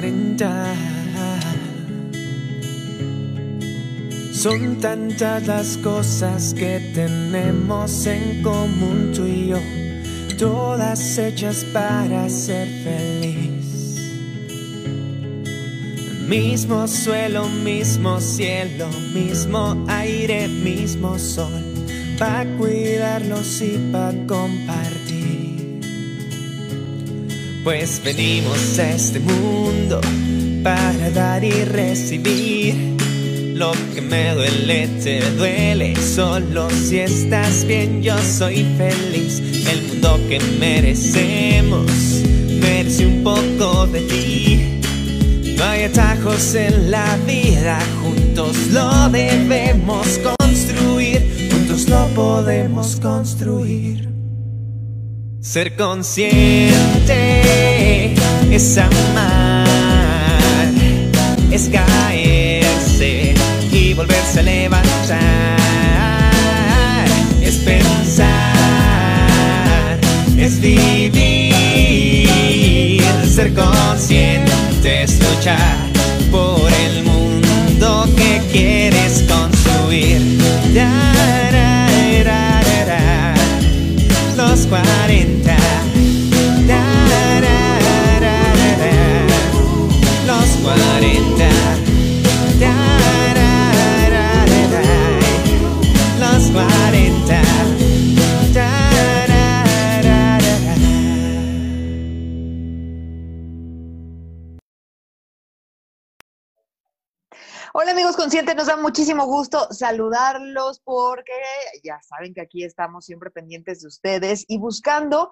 receta con los 40. Son tantas las cosas que tenemos en común tú y yo, todas hechas para ser feliz. Mismo suelo, mismo cielo, mismo aire, mismo sol, para cuidarlos y para compartir. Pues venimos a este mundo para dar y recibir lo que me duele te duele. Solo si estás bien, yo soy feliz. El mundo que merecemos merece un poco de ti. No hay atajos en la vida, juntos lo debemos construir. Juntos lo podemos construir. Ser consciente es amar, es caerse y volverse a levantar. Es pensar, es vivir, ser conscientes, luchar por el mundo que quieres construir. Conscientes, nos da muchísimo gusto saludarlos porque ya saben que aquí estamos siempre pendientes de ustedes y buscando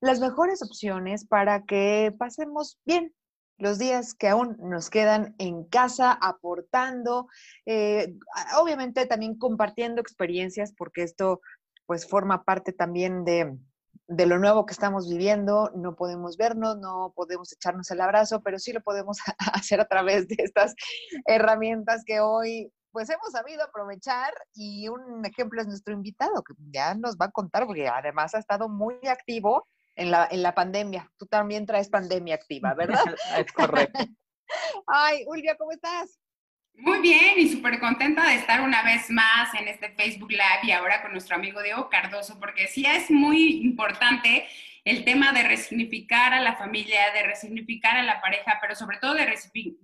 las mejores opciones para que pasemos bien los días que aún nos quedan en casa, aportando, eh, obviamente también compartiendo experiencias porque esto pues forma parte también de, de lo nuevo que estamos viviendo, no podemos vernos, no podemos echarnos el abrazo, pero sí lo podemos hacer a través de estas herramientas que hoy pues hemos sabido aprovechar y un ejemplo es nuestro invitado que ya nos va a contar porque además ha estado muy activo en la, en la pandemia. Tú también traes pandemia activa, ¿verdad? es correcto. Ay, Ulvia, ¿cómo estás? Muy bien y súper contenta de estar una vez más en este Facebook Live y ahora con nuestro amigo Diego Cardoso, porque sí es muy importante el tema de resignificar a la familia, de resignificar a la pareja, pero sobre todo de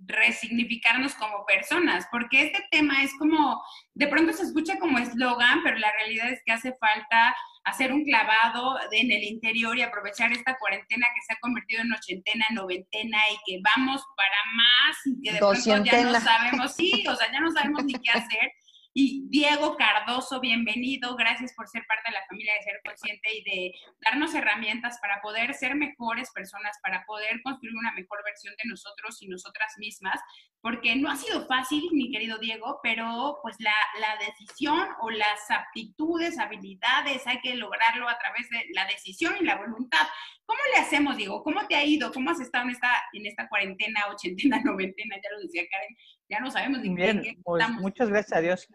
resignificarnos como personas, porque este tema es como, de pronto se escucha como eslogan, pero la realidad es que hace falta hacer un clavado en el interior y aprovechar esta cuarentena que se ha convertido en ochentena, noventena y que vamos para más y que de pronto ya no sabemos, sí, o sea, ya no sabemos ni qué hacer. Y Diego Cardoso, bienvenido, gracias por ser parte de la familia de Ser Consciente y de darnos herramientas para poder ser mejores personas, para poder construir una mejor versión de nosotros y nosotras mismas, porque no ha sido fácil, mi querido Diego, pero pues la, la decisión o las aptitudes, habilidades, hay que lograrlo a través de la decisión y la voluntad. ¿Cómo le hacemos, Diego? ¿Cómo te ha ido? ¿Cómo has estado en esta, en esta cuarentena, ochentena, noventena? Ya lo decía Karen, ya no sabemos ni Bien, qué pues, estamos. muchas gracias a Dios.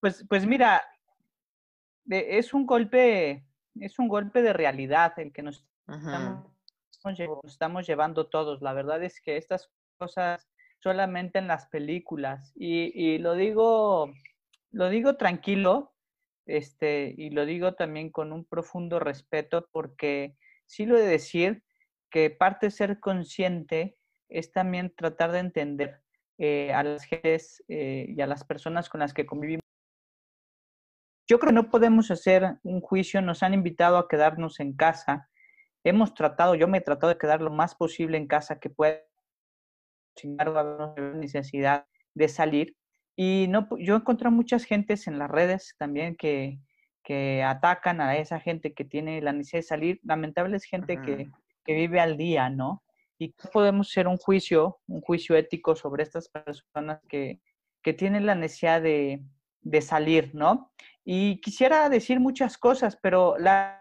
Pues, pues mira, de- es un golpe, es un golpe de realidad el que nos estamos, nos estamos llevando todos. La verdad es que estas cosas solamente en las películas. Y, y lo digo, lo digo tranquilo, este, y lo digo también con un profundo respeto, porque sí lo de decir que parte de ser consciente es también tratar de entender eh, a las gentes eh, y a las personas con las que convivimos. Yo creo que no podemos hacer un juicio, nos han invitado a quedarnos en casa. Hemos tratado, yo me he tratado de quedar lo más posible en casa que pueda. Sin embargo, necesidad de salir. Y no, yo he encontrado muchas gentes en las redes también que, que atacan a esa gente que tiene la necesidad de salir. Lamentable es gente que, que vive al día, ¿no? Y podemos hacer un juicio, un juicio ético sobre estas personas que, que tienen la necesidad de, de salir, ¿no? Y quisiera decir muchas cosas, pero la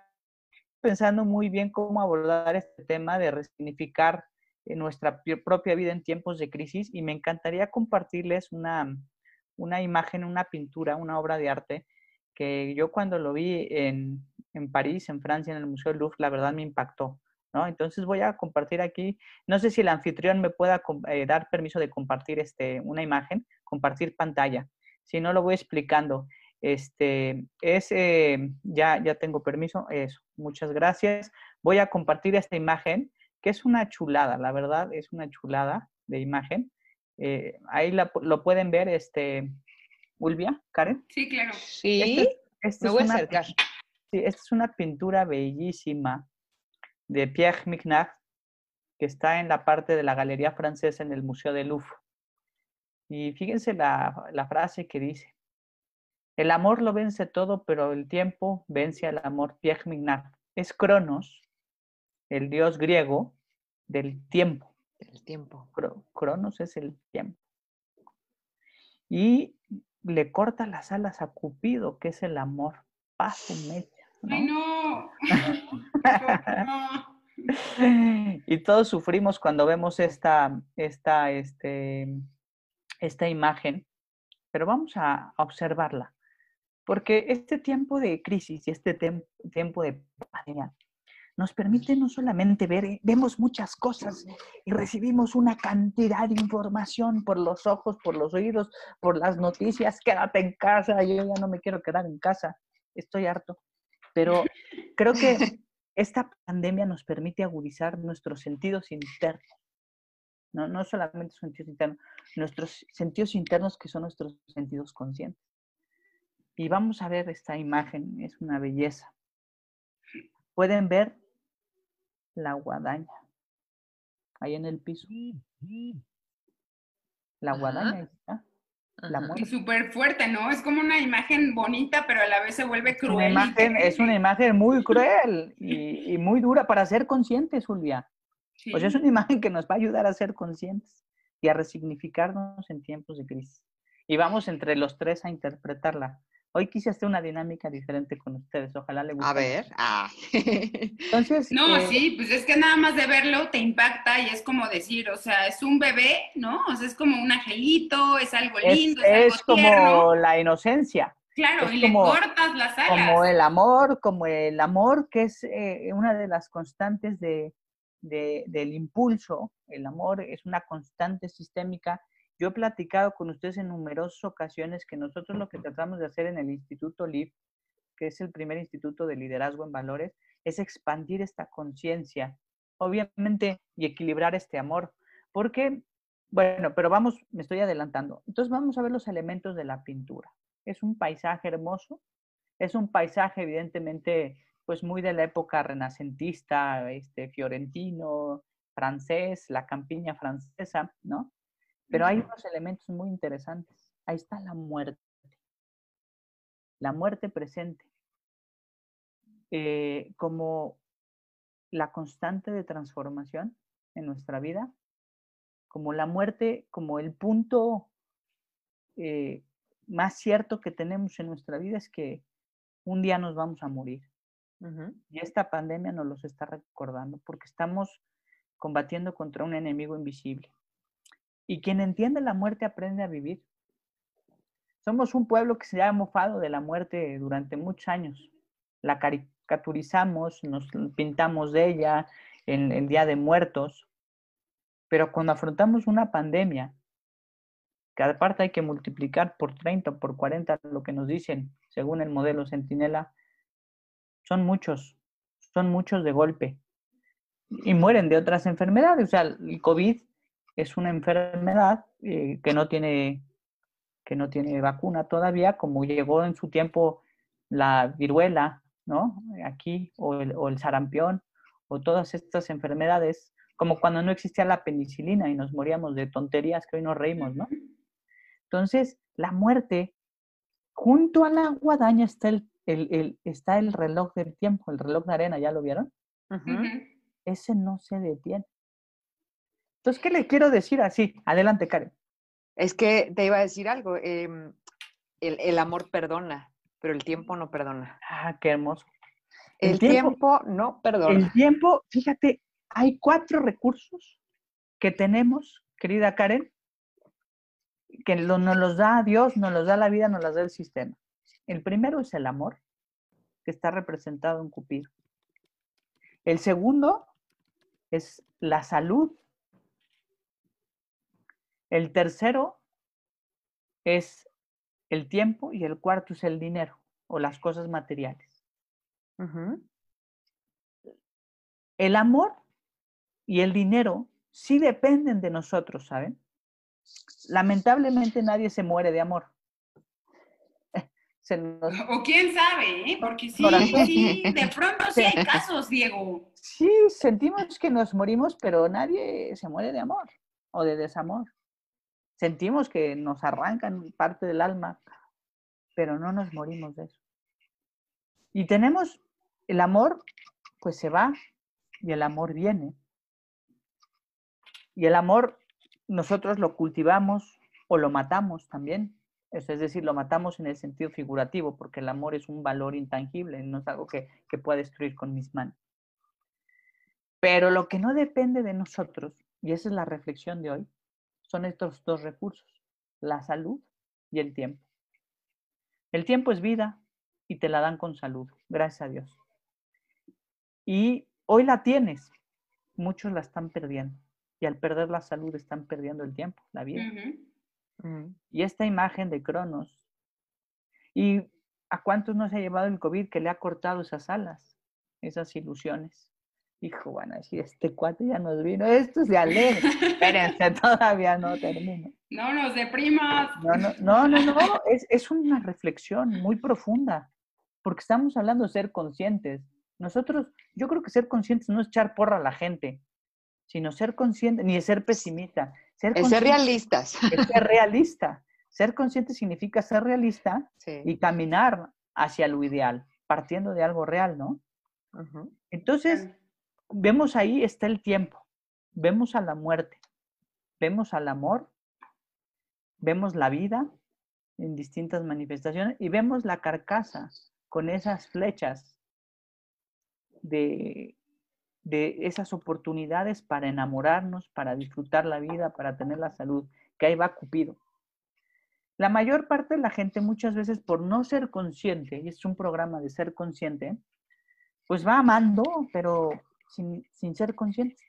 pensando muy bien cómo abordar este tema de resignificar eh, nuestra pi- propia vida en tiempos de crisis y me encantaría compartirles una, una imagen, una pintura, una obra de arte que yo cuando lo vi en, en París, en Francia, en el Museo del Louvre, la verdad me impactó. ¿no? Entonces voy a compartir aquí, no sé si el anfitrión me pueda eh, dar permiso de compartir este, una imagen, compartir pantalla. Si no, lo voy explicando. Este, es, eh, ya, ya tengo permiso, eso, muchas gracias. Voy a compartir esta imagen, que es una chulada, la verdad, es una chulada de imagen. Eh, ahí lo pueden ver, este, Ulvia, Karen. Sí, claro. Sí, este, este me voy a acercar. Sí, esta es una pintura bellísima de Pierre Mignard, que está en la parte de la Galería Francesa en el Museo de Louvre. Y fíjense la, la frase que dice, el amor lo vence todo, pero el tiempo vence al amor. Pierre Mignard. Es Cronos, el dios griego del tiempo. El tiempo. Cronos es el tiempo. Y le corta las alas a Cupido, que es el amor. Paz mecha. ¡Ay, no! y todos sufrimos cuando vemos esta, esta, este, esta imagen, pero vamos a, observarla, porque este tiempo de crisis y este tiempo de pandemia nos permite no solamente ver, eh, vemos muchas cosas y recibimos una cantidad de información por los ojos, por los oídos, por las noticias, quédate en casa, yo ya no me quiero quedar en casa, estoy harto. Pero creo que esta pandemia nos permite agudizar nuestros sentidos internos. No, no solamente sentidos internos, nuestros sentidos internos que son nuestros sentidos conscientes. Y vamos a ver esta imagen, es una belleza. Pueden ver la guadaña ahí en el piso. La guadaña está. Y súper fuerte, ¿no? Es como una imagen bonita, pero a la vez se vuelve cruel. Una imagen, es una imagen muy cruel y, muy dura para ser conscientes, Julia. Pues es una imagen que nos va a ayudar a ser conscientes y a resignificarnos en tiempos de crisis. Y vamos entre los tres a interpretarla. Hoy quise hacer una dinámica diferente con ustedes, ojalá le guste. A ver, ah. Entonces. No, eh, sí, pues es que nada más de verlo te impacta y es como decir, o sea, es un bebé, ¿no? O sea, es como un angelito, es algo lindo, es, es como la inocencia. Claro, y le cortas las alas. Como el amor, como el amor que es eh, una de las constantes de, de, del impulso. El amor es una constante sistémica yo he platicado con ustedes en numerosas ocasiones que nosotros lo que tratamos de hacer en el Instituto LIF, que es el primer instituto de liderazgo en valores, es expandir esta conciencia, obviamente, y equilibrar este amor. Porque, bueno, pero vamos, me estoy adelantando. Entonces vamos a ver los elementos de la pintura. Es un paisaje hermoso, es un paisaje evidentemente pues muy de la época renacentista, este, fiorentino, francés, la campiña francesa, ¿no? Pero hay unos elementos muy interesantes. Ahí está la muerte. La muerte presente. Eh, como la constante de transformación en nuestra vida, como la muerte, como el punto eh, más cierto que tenemos en nuestra vida es que un día nos vamos a morir. Y esta pandemia nos los está recordando porque estamos combatiendo contra un enemigo invisible. Y quien entiende la muerte aprende a vivir. Somos un pueblo que se ha mofado de la muerte durante muchos años. La caricaturizamos, nos pintamos de ella en el Día de Muertos. Pero cuando afrontamos una pandemia, que aparte hay que multiplicar por 30 o por 40 lo que nos dicen según el modelo Centinela, son muchos, son muchos de golpe. Y mueren de otras enfermedades. O sea, el COVID es una enfermedad eh, que, no tiene, que no tiene vacuna todavía, como llegó en su tiempo la viruela, ¿no? Aquí, o el, o el sarampión, o todas estas enfermedades, como cuando no existía la penicilina y nos moríamos de tonterías que hoy nos reímos, ¿no? Entonces, la muerte, junto a la guadaña está el, el, está el reloj del tiempo, el reloj de arena, ¿ya lo vieron? Ese no se detiene. Entonces, ¿qué le quiero decir así? Adelante, Karen. Es que te iba a decir algo. Em, el, amor perdona, pero el tiempo no perdona. Ah, qué hermoso. El, tiempo, no perdona. El tiempo, fíjate, hay cuatro recursos que tenemos, querida Karen, que nos los da Dios, nos los da la vida, nos los da el sistema. El primero es el amor, que está representado en Cupido. El segundo es la salud. El tercero es el tiempo y el cuarto es el dinero o las cosas materiales. El amor y el dinero sí dependen de nosotros, ¿saben? Lamentablemente nadie se muere de amor. O quién sabe, ¿eh? porque sí, sí, de pronto sí hay casos, Diego. Sí, sentimos que nos morimos, pero nadie se muere de amor o de desamor. Sentimos que nos arrancan parte del alma, pero no nos morimos de eso. Y tenemos el amor, pues se va y el amor viene. Y el amor nosotros lo cultivamos o lo matamos también. Es decir, lo matamos en el sentido figurativo, porque el amor es un valor intangible, no es algo que, que pueda destruir con mis manos. Pero lo que no depende de nosotros, y esa es la reflexión de hoy, son estos dos recursos, la salud y el tiempo. El tiempo es vida y te la dan con salud, gracias a Dios. Y hoy la tienes, muchos la están perdiendo. Y al perder la salud están perdiendo el tiempo, la vida. Mm. Y esta imagen de Cronos. ¿Y a cuántos nos ha llevado el COVID que le ha cortado esas alas, esas ilusiones? Hijo, van a decir, este cuate ya nos vino, esto se alegra. Espérense, todavía no termino. No nos deprimas. No, no, no, no, no. Es, es una reflexión muy profunda, porque estamos hablando de ser conscientes. Nosotros, yo creo que ser conscientes no es echar porra a la gente, sino ser consciente, ni de ser pesimista. Ser, ser realistas. Es ser realista. Ser consciente significa ser realista y caminar hacia lo ideal, partiendo de algo real, ¿no? Entonces, vemos ahí está el tiempo, vemos a la muerte, vemos al amor, vemos la vida en distintas manifestaciones y vemos la carcasa con esas flechas de de esas oportunidades para enamorarnos, para disfrutar la vida, para tener la salud, que ahí va Cupido. La mayor parte de la gente muchas veces por no ser consciente, y es un programa de ser consciente, pues va amando, pero sin, ser consciente.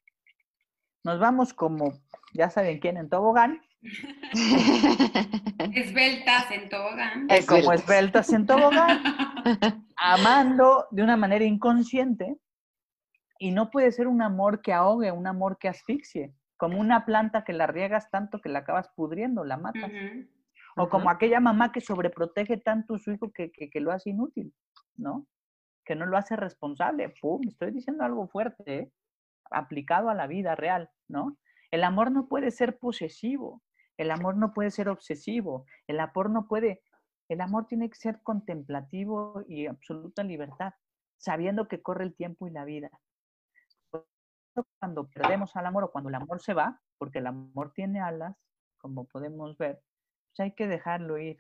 Nos vamos como, ya saben quién, en tobogán. Esbeltas en tobogán. Como esbeltas en tobogán. amando de una manera inconsciente y no puede ser un amor que ahogue, un amor que asfixie, como una planta que la riegas tanto que la acabas pudriendo, la matas. O como aquella mamá que sobreprotege tanto a su hijo que, que, lo hace inútil, ¿no? Que no lo hace responsable. Pum, estoy diciendo algo fuerte, ¿eh? aplicado a la vida real, ¿no? El amor no puede ser posesivo, el amor no puede ser obsesivo, el amor no puede, el amor tiene que ser contemplativo y absoluta libertad, sabiendo que corre el tiempo y la vida cuando perdemos al amor o cuando el amor se va, porque el amor tiene alas, como podemos ver, pues hay que dejarlo ir.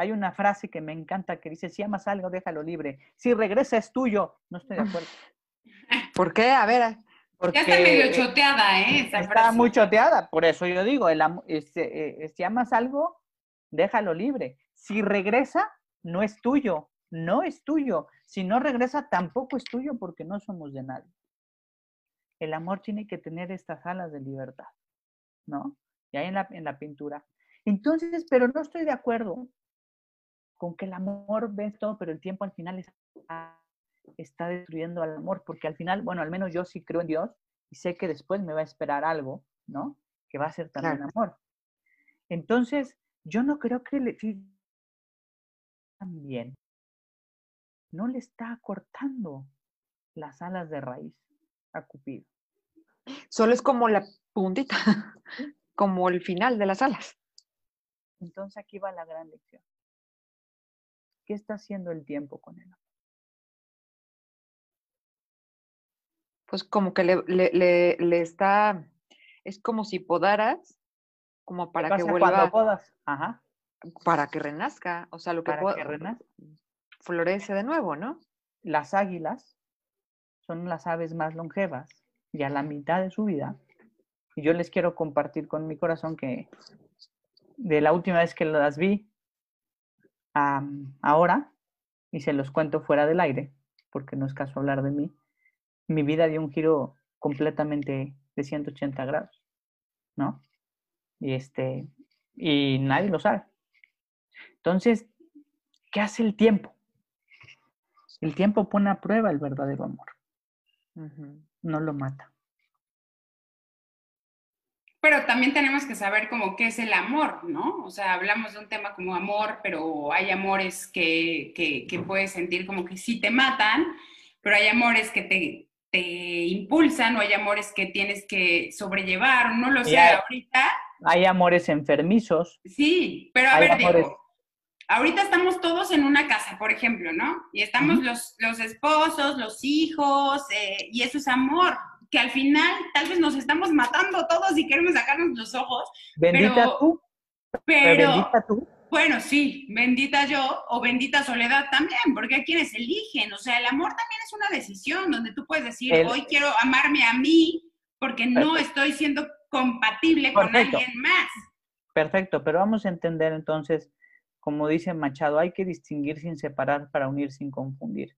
Hay una frase que me encanta que dice, si amas algo, déjalo libre. Si regresa es tuyo. No estoy de acuerdo. ¿Por qué? A ver. Porque ya está medio choteada, ¿eh? está muy choteada. Por eso yo digo, el, este, eh, si amas algo, déjalo libre. Si regresa, no es tuyo. No es tuyo. Si no regresa, tampoco es tuyo porque no somos de nadie el amor tiene que tener estas alas de libertad, ¿no? Y ahí en la, en la pintura. Entonces, pero no estoy de acuerdo con que el amor ve todo, pero el tiempo al final está, está destruyendo al amor, porque al final, bueno, al menos yo sí creo en Dios y sé que después me va a esperar algo, ¿no? Que va a ser también amor. Entonces, yo no creo que le también no le está cortando las alas de raíz a Cupido. Solo es como la puntita, como el final de las alas. Entonces aquí va la gran lección. ¿Qué está haciendo el tiempo con él? Pues como que le, le, le, está, es como si podaras, como para que vuelva. podas? Ajá. Para que renazca, o sea, lo que, para que renazca. florece de nuevo, ¿no? Las águilas son las aves más longevas y a la mitad de su vida. Y yo les quiero compartir con mi corazón que de la última vez que las vi ahora, y se los cuento fuera del aire, porque no es caso hablar de mí, mi vida dio un giro completamente de 180 grados, ¿no? Y, este, y nadie lo sabe. Entonces, ¿qué hace el tiempo? El tiempo pone a prueba el verdadero amor. No lo mata. Pero también tenemos que saber como qué es el amor, ¿no? O sea, hablamos de un tema como amor, pero hay amores que, que, puedes sentir como que sí te matan, pero hay amores que te, te impulsan o hay amores que tienes que sobrellevar, no lo sé, ahorita. Hay amores enfermizos. Sí, pero a ver, digo, ahorita estamos todos en una casa, por ejemplo, ¿no? Y estamos los, los esposos, los hijos, eh, y eso es amor, que al final tal vez nos estamos matando todos y queremos sacarnos los ojos. Bendita pero, tú. Pero, bendita tú. Bueno, sí, bendita yo o bendita soledad también, porque hay quienes eligen. O sea, el amor también es una decisión donde tú puedes decir, hoy quiero amarme a mí porque no estoy siendo compatible con alguien más. Perfecto, pero vamos a entender entonces, como dice Machado, hay que distinguir sin separar para unir sin confundir.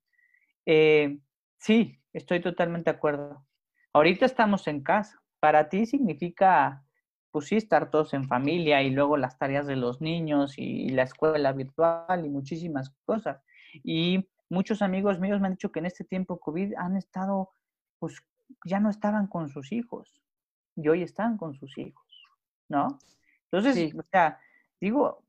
Eh, sí, estoy totalmente de acuerdo. Ahorita estamos en casa. Para ti significa, pues sí, estar todos en familia y luego las tareas de los niños y la escuela virtual y muchísimas cosas. Y muchos amigos míos me han dicho que en este tiempo COVID han estado, pues ya no estaban con sus hijos y hoy están con sus hijos, ¿no? Entonces, o sea, digo,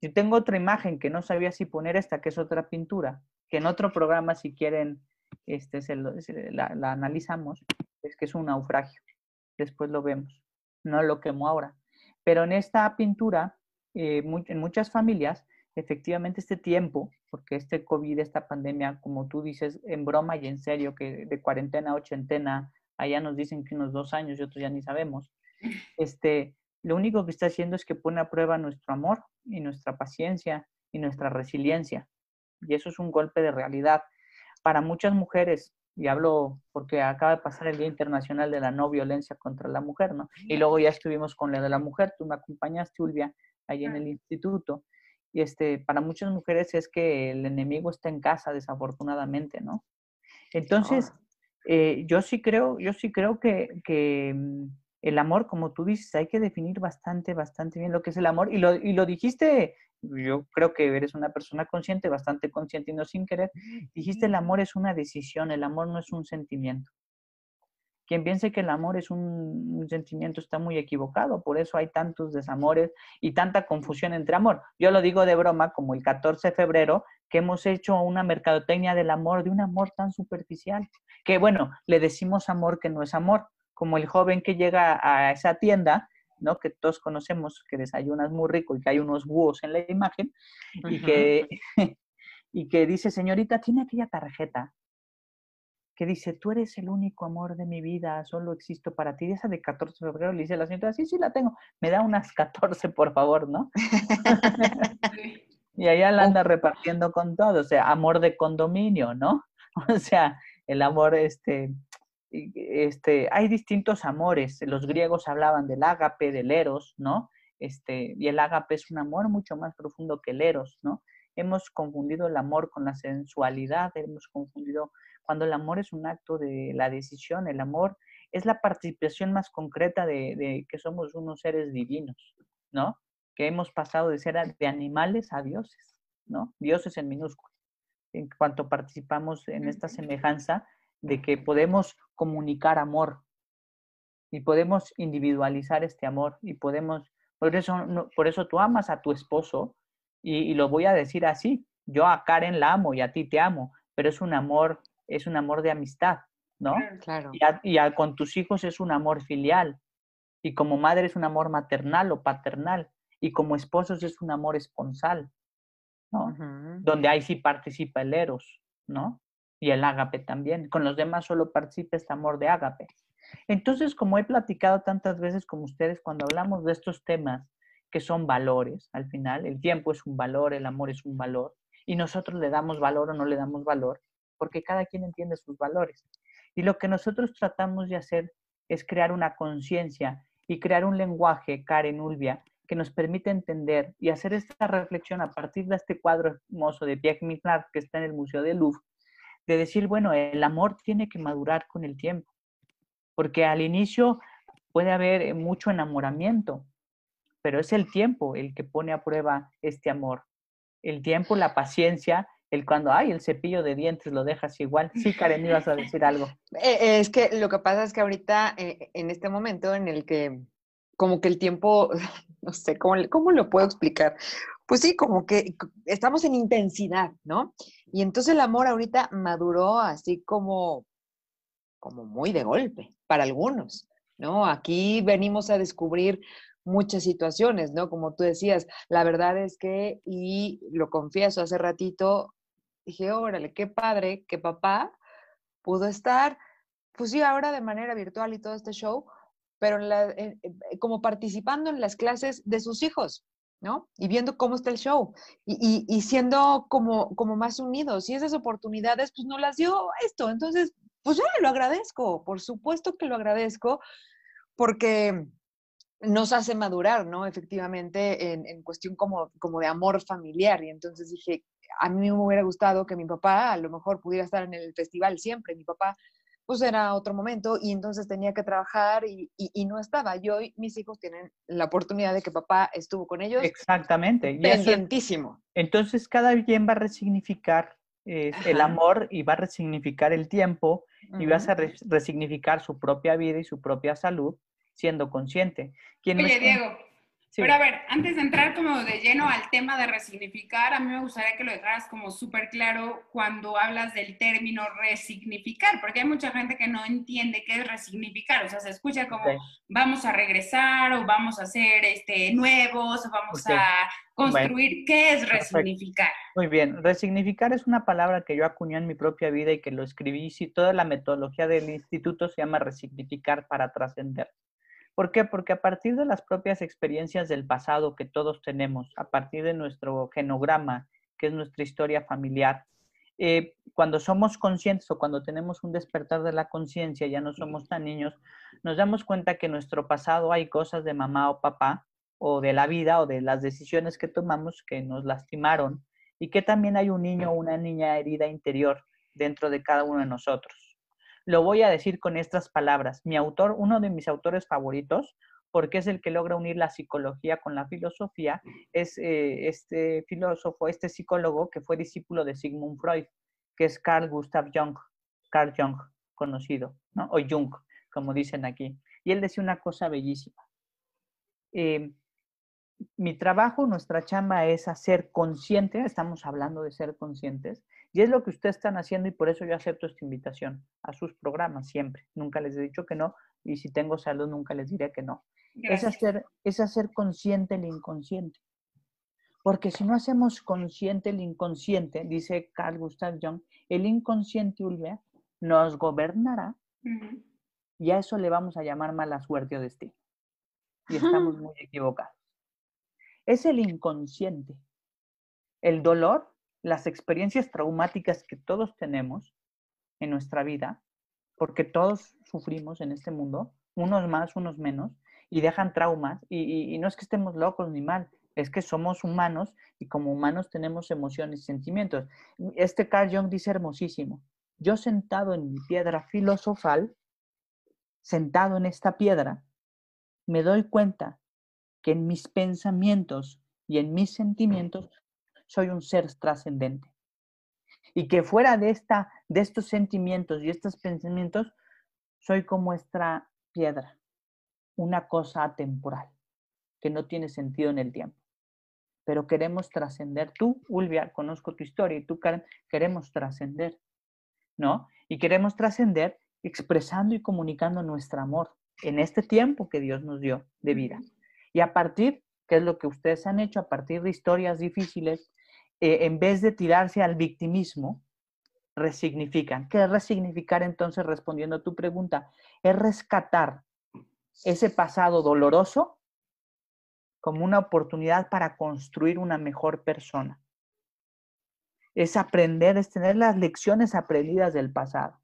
yo tengo otra imagen que no sabía si poner esta, que es otra pintura, que en otro programa, si quieren, este, se la, la, analizamos, es que es un naufragio. Después lo vemos. No lo quemo ahora. Pero en esta pintura, eh, en muchas familias, efectivamente este tiempo, porque este COVID, esta pandemia, como tú dices, en broma y en serio, que de cuarentena a ochentena, allá nos dicen que unos dos años y otros ya ni sabemos, este, lo único que está haciendo es que pone a prueba nuestro amor y nuestra paciencia y nuestra resiliencia. Y eso es un golpe de realidad. Para muchas mujeres y hablo porque acaba de pasar el Día Internacional de la No Violencia contra la Mujer, ¿no? Y luego ya estuvimos con la de la mujer, tú me acompañaste, Ulvia, ahí en el instituto. Y este, para muchas mujeres es que el enemigo está en casa, desafortunadamente, ¿no? Entonces, eh, yo sí creo, yo sí creo que, que, mm, el amor, como tú dices, hay que definir bastante, bastante bien lo que es el amor. Y lo, y lo dijiste yo creo que eres una persona consciente, bastante consciente y no sin querer, dijiste el amor es una decisión, el amor no es un sentimiento. Quien piense que el amor es un, sentimiento está muy equivocado, por eso hay tantos desamores y tanta confusión entre amor. Yo lo digo de broma, como el 14 de febrero, que hemos hecho una mercadotecnia del amor, de un amor tan superficial, que bueno, le decimos amor que no es amor, como el joven que llega a esa tienda ¿no? Que todos conocemos que desayunas muy rico y que hay unos búhos en la imagen y que, y que dice, señorita, tiene aquella tarjeta que dice, tú eres el único amor de mi vida, solo existo para ti. Y esa de 14 de febrero le dice la señorita, sí, sí la tengo, me da unas 14, por favor, ¿no? y allá la anda repartiendo con todo, o sea, amor de condominio, ¿no? O sea, el amor, este, este, hay distintos amores. Los griegos hablaban del ágape, del eros, ¿no? Este, y el ágape es un amor mucho más profundo que el eros, ¿no? Hemos confundido el amor con la sensualidad, hemos confundido cuando el amor es un acto de la decisión, el amor es la participación más concreta de, que somos unos seres divinos, ¿no? Que hemos pasado de ser de animales a dioses, ¿no? Dioses en minúsculo. En cuanto participamos en esta semejanza, de que podemos comunicar amor y podemos individualizar este amor y podemos, por eso, por eso tú amas a tu esposo y, lo voy a decir así, yo a Karen la amo y a ti te amo, pero es un amor, es un amor de amistad, ¿no? Claro. Y, con tus hijos es un amor filial y como madre es un amor maternal o paternal y como esposos es un amor esponsal, ¿no? Donde ahí sí participa el eros, ¿no? Y el ágape también. Con los demás solo participa este amor de ágape. Entonces, como he platicado tantas veces con ustedes, cuando hablamos de estos temas que son valores, al final, el tiempo es un valor, el amor es un valor, y nosotros le damos valor o no le damos valor, porque cada quien entiende sus valores. Y lo que nosotros tratamos de hacer es crear una conciencia y crear un lenguaje, Karen Ulvia, que nos permite entender y hacer esta reflexión a partir de este cuadro hermoso de Pierre Michelin que está en el Museo de Louvre, de decir, bueno, el amor tiene que madurar con el tiempo. porque al inicio puede haber eh, mucho enamoramiento, pero es el tiempo el que pone a prueba este amor. El tiempo, la paciencia, el cuando, hay el cepillo de dientes lo dejas igual. Sí, Karen, ibas a decir algo. Eh, es que lo que pasa es que ahorita, eh, en este momento en el que como que el tiempo, no sé, ¿cómo, ¿cómo lo puedo explicar? Pues sí, como que estamos en intensidad, ¿no? Y entonces el amor ahorita maduró así como, como muy de golpe para algunos, ¿no? Aquí venimos a descubrir muchas situaciones, ¿no? Como tú decías, la verdad es que, y lo confieso hace ratito, dije, órale, qué padre que papá pudo estar, pues sí, ahora de manera virtual y todo este show, pero como participando en las clases de sus hijos, ¿no? Y viendo cómo está el show y, siendo como, como más unidos. Y esas oportunidades, pues no las dio esto. Entonces, pues yo lo agradezco, por supuesto que lo agradezco, porque nos hace madurar, ¿no? Efectivamente, en, en cuestión como, como de amor familiar. Y entonces dije, a mí me hubiera gustado que mi papá a lo mejor pudiera estar en el festival siempre. Mi papá pues era otro momento y entonces tenía que trabajar y, no estaba. Yo y mis hijos tienen la oportunidad de que papá estuvo con ellos. Exactamente. Pendientísimo. entonces cada quien va a resignificar eh, el amor y va a resignificar el tiempo y va a resignificar su propia vida y su propia salud siendo consciente. Oye, Diego, pero a ver, antes de entrar como de lleno al tema de resignificar, a mí me gustaría que lo dejaras como súper claro cuando hablas del término resignificar, porque hay mucha gente que no entiende qué es resignificar, o sea, se escucha como vamos a regresar o vamos a ser este, nuevos o vamos a construir. ¿Qué es resignificar? Muy bien, resignificar es una palabra que yo acuñé en mi propia vida y que lo escribí, y toda la metodología del instituto se llama resignificar para trascender. ¿Por qué? Porque a partir de las propias experiencias del pasado que todos tenemos, a partir de nuestro genograma, que es nuestra historia familiar, eh, cuando somos conscientes o cuando tenemos un despertar de la conciencia, ya no somos tan niños, nos damos cuenta que en nuestro pasado hay cosas de mamá o papá o de la vida o de las decisiones que tomamos que nos lastimaron y que también hay un niño o una niña herida interior dentro de cada uno de nosotros. Lo voy a decir con estas palabras. Mi autor, uno de mis autores favoritos, porque es el que logra unir la psicología con la filosofía, es eh, este filósofo, este psicólogo que fue discípulo de Sigmund Freud, que es Carl Gustav Jung, Carl Jung, conocido, ¿no? O Jung, como dicen aquí. Y él decía una cosa bellísima. Eh, mi trabajo, nuestra chamba es hacer consciente, estamos hablando de ser conscientes, y es lo que ustedes están haciendo y por eso yo acepto esta invitación a sus programas siempre. Nunca les he dicho que no y si tengo salud nunca les diré que no. Es hacer, es hacer consciente el inconsciente. Porque si no hacemos consciente el inconsciente, dice Carl Gustav Jung, el inconsciente Ulvea nos gobernará y a eso le vamos a llamar mala suerte o destino. Y estamos muy equivocados. Es el inconsciente. El dolor las experiencias traumáticas que todos tenemos en nuestra vida, porque todos sufrimos en este mundo, unos más, unos menos, y dejan traumas, y, no es que estemos locos ni mal, es que somos humanos y como humanos tenemos emociones y sentimientos. Este Carl Jung dice hermosísimo, yo sentado en mi piedra filosofal, sentado en esta piedra, me doy cuenta que en mis pensamientos y en mis sentimientos soy un ser trascendente. Y que fuera de, esta, de estos sentimientos y estos pensamientos, soy como esta piedra, una cosa atemporal, que no tiene sentido en el tiempo. Pero queremos trascender. Tú, Ulvia, conozco tu historia y tú, Karen, queremos trascender, ¿no? Y queremos trascender expresando y comunicando nuestro amor en este tiempo que Dios nos dio de vida. Y a partir, que es lo que ustedes han hecho, a partir de historias difíciles, eh, en vez de tirarse al victimismo, resignifican. ¿Qué es resignificar entonces respondiendo a tu pregunta? Es rescatar ese pasado doloroso como una oportunidad para construir una mejor persona. Es aprender, es tener las lecciones aprendidas del pasado.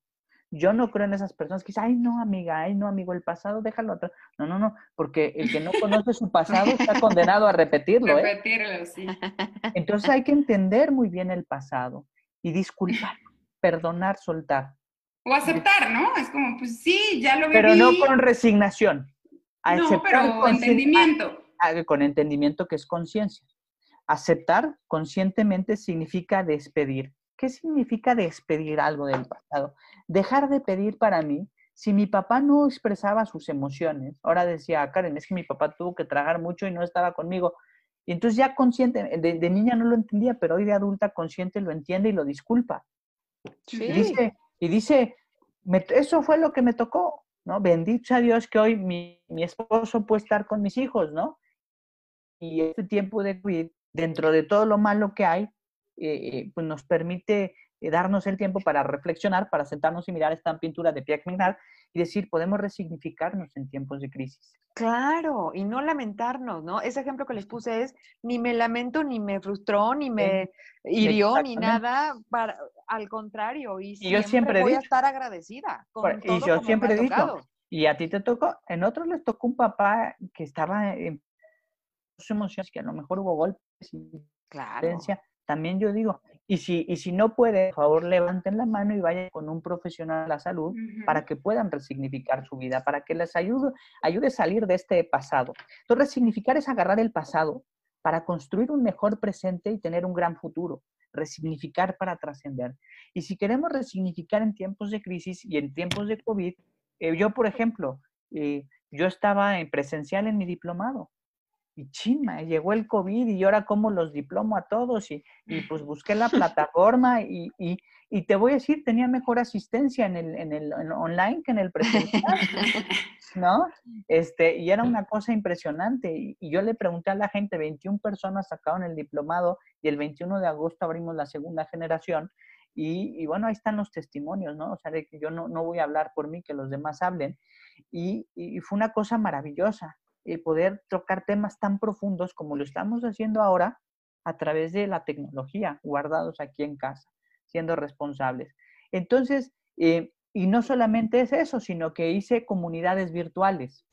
Yo no creo en esas personas que dicen, ay, no, amiga, ay, no, amigo, el pasado déjalo atrás. No, no, no, porque el que no conoce su pasado está condenado a repetirlo. ¿eh? Repetirlo, sí. Entonces hay que entender muy bien el pasado y disculpar, perdonar, soltar. O aceptar, ¿no? Es como, pues sí, ya lo viví. Pero no con resignación. no, pero con entendimiento. Con entendimiento que es conciencia. Aceptar conscientemente significa despedir. ¿Qué significa despedir algo del pasado? Dejar de pedir para mí. Si mi papá no expresaba sus emociones, ahora decía, Karen, es que mi papá tuvo que trabajar mucho y no estaba conmigo. Y entonces ya consciente, de, niña no lo entendía, pero hoy de adulta consciente lo entiende y lo disculpa. Sí. Y dice, y dice eso fue lo que me tocó, ¿no? Bendito a Dios que hoy mi, mi esposo puede estar con mis hijos, ¿no? Y este tiempo de COVID, dentro de todo lo malo que hay, eh, eh, pues nos permite eh, darnos el tiempo para reflexionar, para sentarnos y mirar esta pintura de Pierre Mignard y decir, podemos resignificarnos en tiempos de crisis. Claro, y no lamentarnos, ¿no? Ese ejemplo que les puse es, ni me lamento, ni me frustró, ni me hirió, ni nada, para, al contrario, y, yo siempre voy a estar agradecida. Con y yo siempre he dicho, y a ti te tocó, en otros les tocó un papá que estaba en sus emociones, que a lo mejor hubo golpes y claro. También yo digo, y si, y si no puede, por favor, levanten la mano y vayan con un profesional de la salud para que puedan resignificar su vida, para que les ayude, ayude a salir de este pasado. Entonces, resignificar es agarrar el pasado para construir un mejor presente y tener un gran futuro. Resignificar para trascender. Y si queremos resignificar en tiempos de crisis y en tiempos de COVID, eh, yo, por ejemplo, eh, yo estaba en presencial en mi diplomado y chima, llegó el COVID y ahora como los diplomo a todos y, y pues busqué la plataforma y, y, y, te voy a decir, tenía mejor asistencia en el, en el online que en el presencial, ¿no? Este, y era una cosa impresionante y, yo le pregunté a la gente, 21 personas sacaron el diplomado y el 21 de agosto abrimos la segunda generación y, bueno, ahí están los testimonios, ¿no? O sea, de que yo no, no voy a hablar por mí, que los demás hablen. Y, y, fue una cosa maravillosa el poder tocar temas tan profundos como lo estamos haciendo ahora a través de la tecnología, guardados aquí en casa, siendo responsables. Entonces, eh, y no solamente es eso, sino que hice comunidades virtuales.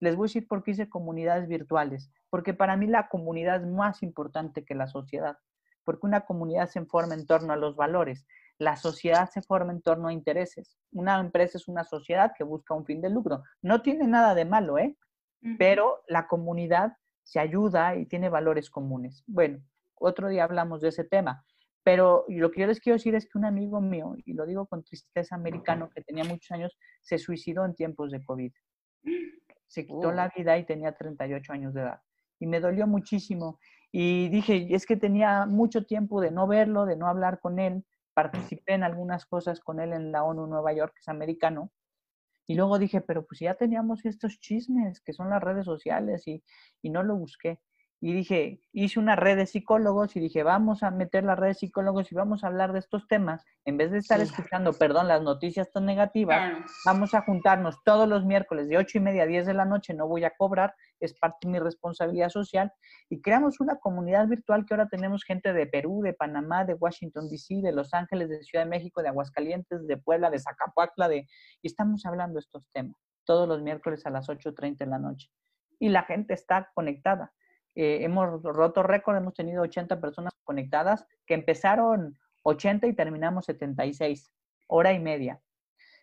Les voy a decir por qué hice comunidades virtuales, porque para mí la comunidad es más importante que la sociedad, porque una comunidad se forma en torno a los valores, la sociedad se forma en torno a intereses. Una empresa es una sociedad que busca un fin de lucro. No tiene nada de malo, ¿eh? Pero la comunidad se ayuda y tiene valores comunes. Bueno, otro día hablamos de ese tema, pero lo que yo les quiero decir es que un amigo mío, y lo digo con tristeza americano, que tenía muchos años, se suicidó en tiempos de COVID. Se quitó la oh. vida y tenía 38 años de edad. Y me dolió muchísimo. Y dije, es que tenía mucho tiempo de no verlo, de no hablar con él. Participé en algunas cosas con él en la ONU Nueva York, que es americano, y luego dije, pero pues ya teníamos estos chismes que son las redes sociales y, y no lo busqué. Y dije, hice una red de psicólogos y dije, vamos a meter la red de psicólogos y vamos a hablar de estos temas. En vez de estar escuchando, perdón, las noticias tan negativas, vamos a juntarnos todos los miércoles de 8 y media a 10 de la noche, no voy a cobrar, es parte de mi responsabilidad social. Y creamos una comunidad virtual que ahora tenemos gente de Perú, de Panamá, de Washington, D.C., de Los Ángeles, de Ciudad de México, de Aguascalientes, de Puebla, de Zacapuacla, de... y estamos hablando de estos temas todos los miércoles a las 8.30 de la noche. Y la gente está conectada eh, hemos roto récord, hemos tenido 80 personas conectadas, que empezaron 80 y terminamos 76, hora y media.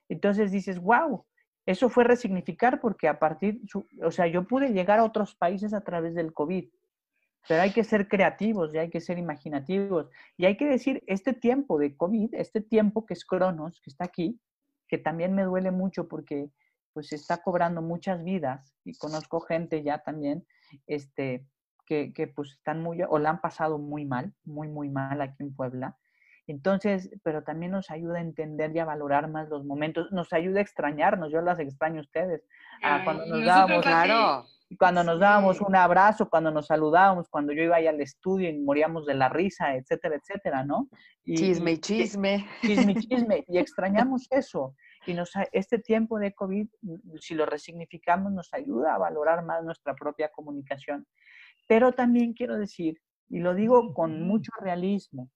Entonces dices, wow, eso fue resignificar porque a partir, o sea, yo pude llegar a otros países a través del COVID, pero hay que ser creativos y hay que ser imaginativos. Y hay que decir, este tiempo de COVID, este tiempo que es Cronos, que está aquí, que también me duele mucho porque pues está cobrando muchas vidas y conozco gente ya también, este, que, pues están muy, o la han pasado muy mal, muy, muy mal aquí en Puebla. Entonces, pero también nos ayuda a entender y a valorar más los momentos, nos ayuda a extrañarnos, yo las extraño a ustedes, ah, cuando nos dábamos, claro, cuando nos dábamos un abrazo, cuando nos saludábamos, cuando yo iba ahí al estudio y moríamos de la risa, etcétera, etcétera, ¿no? chisme y chisme. Chisme y chisme, y extrañamos eso. Y nos, este tiempo de COVID, si lo resignificamos, nos ayuda a valorar más nuestra propia comunicación. Pero también quiero decir, y lo digo con mucho realismo,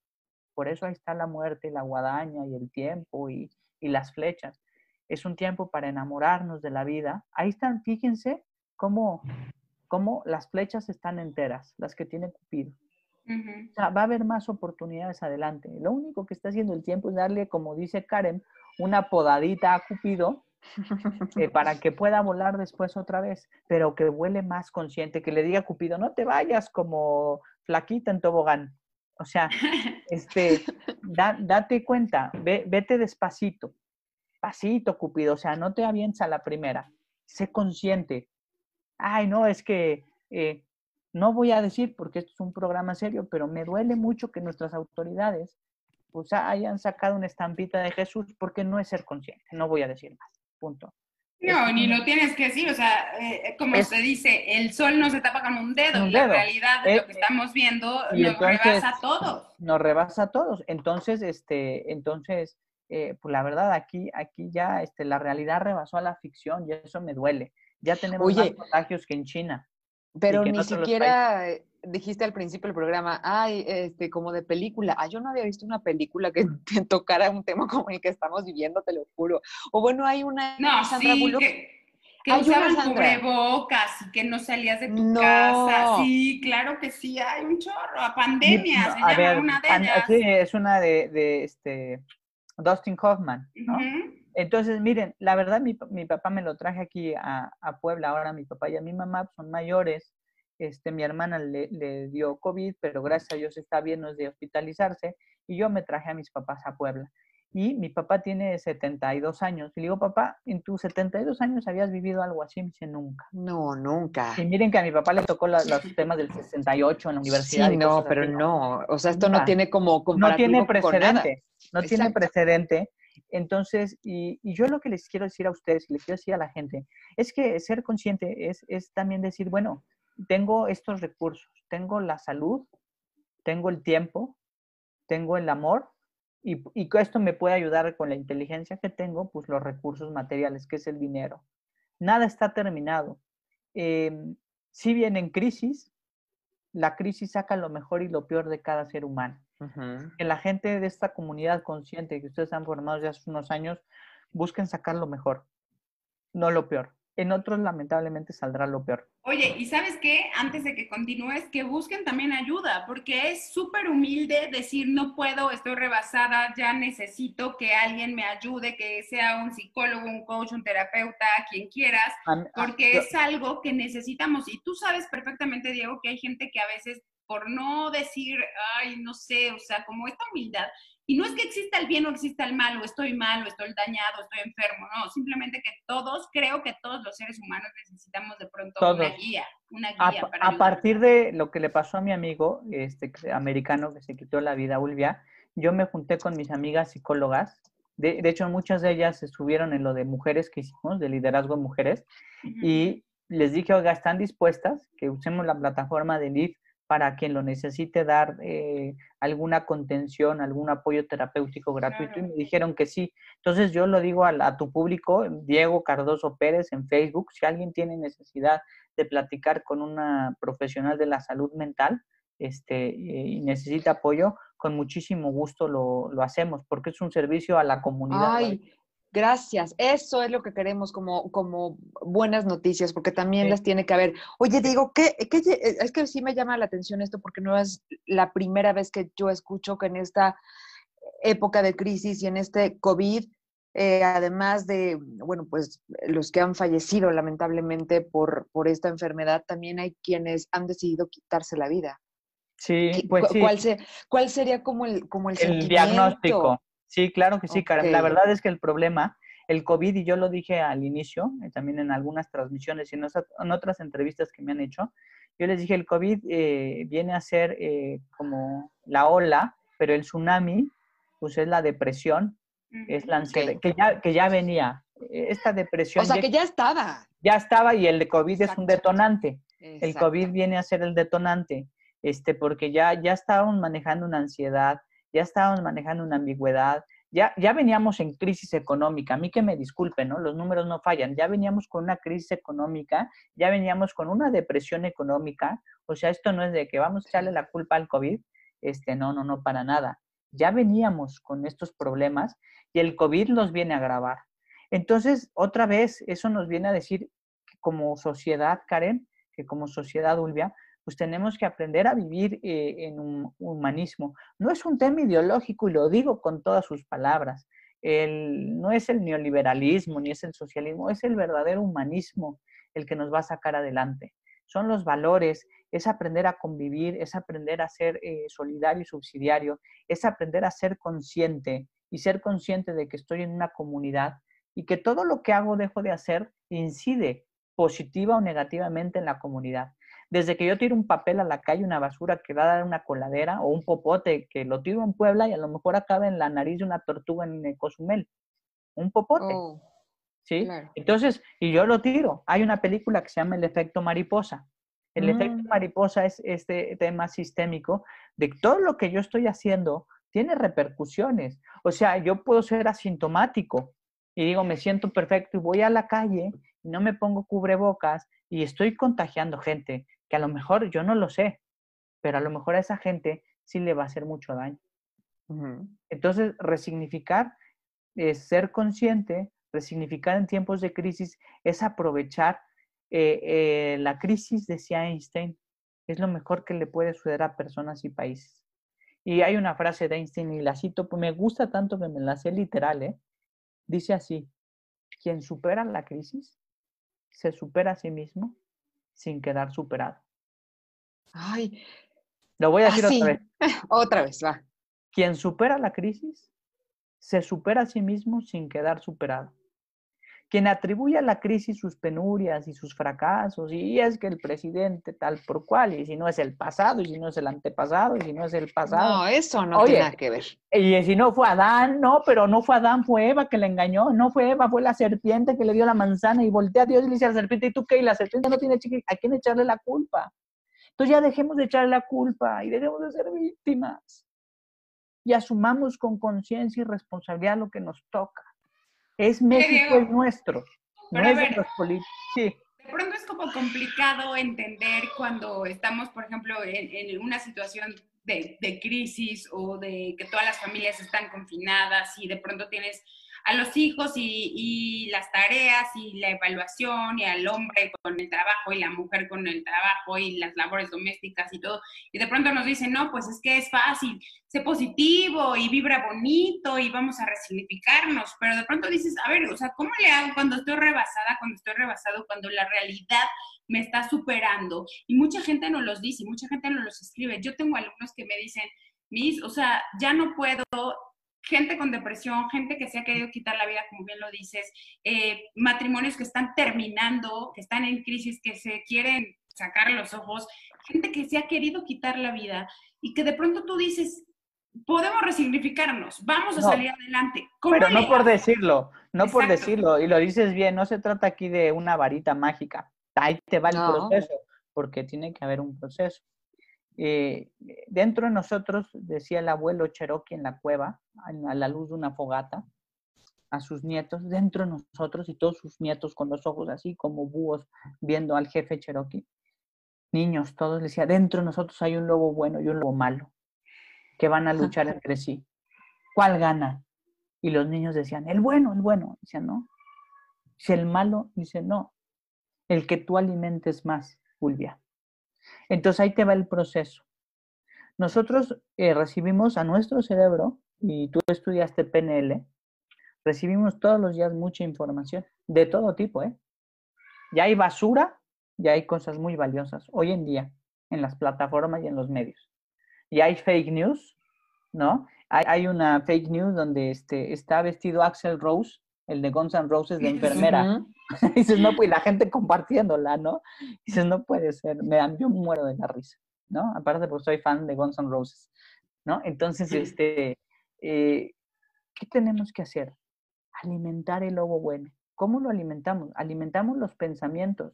por eso ahí está la muerte, la guadaña y el tiempo y, las flechas. Es un tiempo para enamorarnos de la vida. Ahí están, fíjense cómo, cómo las flechas están enteras, las que tiene Cupido. O sea, va a haber más oportunidades adelante. Lo único que está haciendo el tiempo es darle, como dice Karen, una podadita a Cupido eh, para que pueda volar después otra vez, pero que vuele más consciente, que le diga a Cupido, no te vayas como flaquita en tobogán. O sea, este, date cuenta, vete despacito, pasito, Cupido, o sea, no te avienza la primera, sé consciente. Ay, no, es que eh, no voy a decir porque esto es un programa serio, pero me duele mucho que nuestras autoridades pues hayan sacado una estampita de Jesús porque no es ser consciente, no voy a decir más, punto. No, ni lo tienes que decir, o sea, eh, como se dice, el sol no se tapa con un dedo, la realidad de lo que estamos viendo nos rebasa a todos. Nos rebasa a todos, entonces, este, entonces, eh, pues la verdad, aquí, aquí ya este, la realidad rebasó a la ficción y eso me duele. Ya tenemos más contagios que en China. Pero ni siquiera dijiste al principio del programa, ay, este, como de película. Ah, yo no había visto una película que, tocara un tema como el que estamos viviendo, te lo juro. O bueno, hay una no, Sandra sí, Que, que usaban cubrebocas y que no salías de tu casa. Sí, claro que sí, hay un chorro. A pandemia, se llama una de ellas. Sí, es una de, de este, Dustin Hoffman, ¿no? Entonces, miren, la verdad, mi, mi, papá me lo traje aquí a, a, Puebla. Ahora mi papá y a mi mamá son mayores. Este, mi hermana le, le, dio COVID, pero gracias a Dios está bien, no es de hospitalizarse. Y yo me traje a mis papás a Puebla. Y mi papá tiene 72 años. Y le digo, papá, ¿en tus 72 años habías vivido algo así? Me dice, nunca. No, nunca. Y miren que a mi papá le tocó los temas del 68 en la universidad. Sí, no, pero no. O sea, esto no tiene como No tiene precedente. No tiene precedente. Entonces, y, yo lo que les quiero decir a ustedes y les quiero decir a la gente, es que ser consciente es, es también decir, bueno, tengo estos recursos, tengo la salud, tengo el tiempo, tengo el amor, y, y esto me puede ayudar con la inteligencia que tengo, pues los recursos materiales, que es el dinero. Nada está terminado. Em, si bien en crisis, la crisis saca lo mejor y lo peor de cada ser humano. Que la gente de esta comunidad consciente que ustedes han formado ya hace unos años busquen sacar lo mejor, no lo peor en otros lamentablemente saldrá lo peor. Oye, y sabes qué, antes de que continúes, que busquen también ayuda, porque es súper humilde decir, no puedo, estoy rebasada, ya necesito que alguien me ayude, que sea un psicólogo, un coach, un terapeuta, quien quieras, ah, porque es algo que necesitamos. Y tú sabes perfectamente, Diego, que hay gente que a veces por no decir, ay, no sé, o sea, como esta humildad, y no es que exista el bien o exista el mal, o estoy mal, o estoy dañado, estoy enfermo, no, simplemente que todos, creo que todos los seres humanos necesitamos de pronto una guía, una guía. A, para a partir de lo que le pasó a mi amigo este, americano que se quitó la vida, Ulvia, yo me junté con mis amigas psicólogas, de, de hecho muchas de ellas estuvieron en lo de mujeres que hicimos, de liderazgo de mujeres, y les dije, oiga, ¿están dispuestas que usemos la plataforma de LIF para quien lo necesite dar eh, alguna contención, algún apoyo terapéutico gratuito y me dijeron que sí. Entonces yo lo digo a, tu público, Diego Cardoso Pérez en Facebook, si alguien tiene necesidad de platicar con una profesional de la salud mental este, y necesita apoyo, con muchísimo gusto lo, lo, hacemos porque es un servicio a la comunidad. Ay, Gracias, eso es lo que queremos como, como buenas noticias, porque también las tiene que haber. Oye, digo, ¿qué, es que sí me llama la atención esto, porque no es la primera vez que yo escucho que en esta época de crisis y en este COVID, eh, además de, bueno, pues los que han fallecido lamentablemente por, por esta enfermedad, también hay quienes han decidido quitarse la vida. Sí, pues sí. ¿Cuál, ¿Cuál, sería como el, como el, el diagnóstico? Sí, claro que sí, Karen. La verdad es que el problema, el COVID, y yo lo dije al inicio, eh, también en algunas transmisiones y en, otras entrevistas que me han hecho, yo les dije, el COVID eh, viene a ser eh, como la ola, pero el tsunami, pues es la depresión, es la ansiedad, que, ya, que ya venía. Esta depresión. O sea, que ya estaba. Ya estaba y el de COVID es un detonante. El COVID viene a ser el detonante, este, porque ya, ya estaban manejando una ansiedad, ya estábamos manejando una ambigüedad, ya, ya veníamos en crisis económica, a mí que me disculpen, ¿no? Los números no fallan, ya veníamos con una crisis económica, ya veníamos con una depresión económica, o sea, esto no es de que vamos a echarle la culpa al COVID, este, no, no, no, para nada. Ya veníamos con estos problemas y el COVID los viene a agravar. Entonces, otra vez, eso nos viene a decir que como sociedad, Karen, que como sociedad, Ulvia, pues tenemos que aprender a vivir eh, en un humanismo. No es un tema ideológico y lo digo con todas sus palabras. el, no es el neoliberalismo ni es el socialismo, es el verdadero humanismo el que nos va a sacar adelante. Son los valores, es aprender a convivir, es aprender a ser eh, solidario y subsidiario, es aprender a ser consciente y ser consciente de que estoy en una comunidad y que todo lo que hago, dejo de hacer, incide positiva o negativamente en la comunidad. Desde que yo tiro un papel a la calle, una basura que va a dar una coladera o un popote que lo tiro en Puebla y a lo mejor acaba en la nariz de una tortuga en Cozumel. Un popote. Oh, ¿Sí? Entonces, y yo lo tiro. Hay una película que se llama El efecto mariposa. El efecto mm. mariposa es este tema sistémico de que todo lo que yo estoy haciendo tiene repercusiones. O sea, yo puedo ser asintomático y digo, me siento perfecto y voy a la calle y no me pongo cubrebocas y estoy contagiando gente que a lo mejor yo no lo sé, pero a lo mejor a esa gente sí le va a hacer mucho daño. Entonces, resignificar es ser consciente, resignificar en tiempos de crisis es aprovechar eh, eh, la crisis, decía Einstein, es lo mejor que le puede suceder a personas y países. Y hay una frase de Einstein y la cito, pues me gusta tanto que me la sé literal, ¿eh? Dice así, quien supera la crisis se supera a sí mismo sin quedar superado. Ay. Lo voy a decir otra vez. otra vez, va. Quien supera la crisis se supera a sí mismo sin quedar superado quien atribuye a la crisis sus penurias y sus fracasos, y es que el presidente tal por cual, y si no es el pasado, y si no es el antepasado, y si no es el pasado. No, eso no tiene nada que ver. Y si no fue Adán, no, pero no fue Adán, fue Eva que le engañó, no fue Eva, fue la serpiente que le dio la manzana y voltea a Dios y le dice a la serpiente, ¿y tú qué? Y la serpiente no tiene a quién echarle la culpa. Entonces ya dejemos de echarle la culpa y dejemos de ser víctimas. Y asumamos con conciencia y responsabilidad lo que nos toca. Es México es nuestro. no es de los políticos. Sí. De pronto es como complicado entender cuando estamos, por ejemplo, en, una situación de, de, crisis o de que todas las familias están confinadas y de pronto tienes a los hijos y, las tareas y la evaluación y al hombre con el trabajo y la mujer con el trabajo y las labores domésticas y todo. Y de pronto nos dicen, no, pues es que es fácil, sé positivo y vibra bonito y vamos a resignificarnos. Pero de pronto dices, a ver, o sea, ¿cómo le hago cuando estoy rebasada, cuando estoy rebasado, cuando la realidad me está superando? Y mucha gente nos los dice, mucha gente nos los escribe. Yo tengo alumnos que me dicen, Miss, o sea, ya no puedo gente con depresión, gente que se ha querido quitar la vida, como bien lo dices, eh, matrimonios que están terminando, que están en crisis, que se quieren sacar los ojos, gente que se ha querido quitar la vida y que de pronto tú dices, podemos resignificarnos, vamos a salir adelante. pero no por decirlo, no por decirlo, y lo dices bien, no se trata aquí de una varita mágica, ahí te va el proceso, porque tiene que haber un proceso. Eh, dentro de nosotros, decía el abuelo Cherokee en la cueva, a la luz de una fogata, a sus nietos, dentro de nosotros y todos sus nietos con los ojos así como búhos viendo al jefe Cherokee. Niños, todos decía, dentro de nosotros hay un lobo bueno y un lobo malo, que van a luchar entre sí. ¿Cuál gana? Y los niños decían, el bueno, el bueno. Decían, no. Si el malo, dice, no. El que tú alimentes más, Fulvia. Entonces ahí te va el proceso. Nosotros eh, recibimos a nuestro cerebro, y tú estudiaste PNL, recibimos todos los días mucha información, de todo tipo, ¿eh? Ya hay basura, ya hay cosas muy valiosas hoy en día en las plataformas y en los medios. Y hay fake news, ¿no? Hay, una fake news donde este, está vestido Axel Rose el de Guns N' Roses de enfermera. dices, no, pues la gente compartiéndola, ¿no? Dices, no puede ser, me dan, yo muero de la risa, ¿no? Aparte porque soy fan de Guns N' Roses, ¿no? Entonces, este, eh, ¿qué tenemos que hacer? Alimentar el lobo bueno. ¿Cómo lo alimentamos? Alimentamos los pensamientos.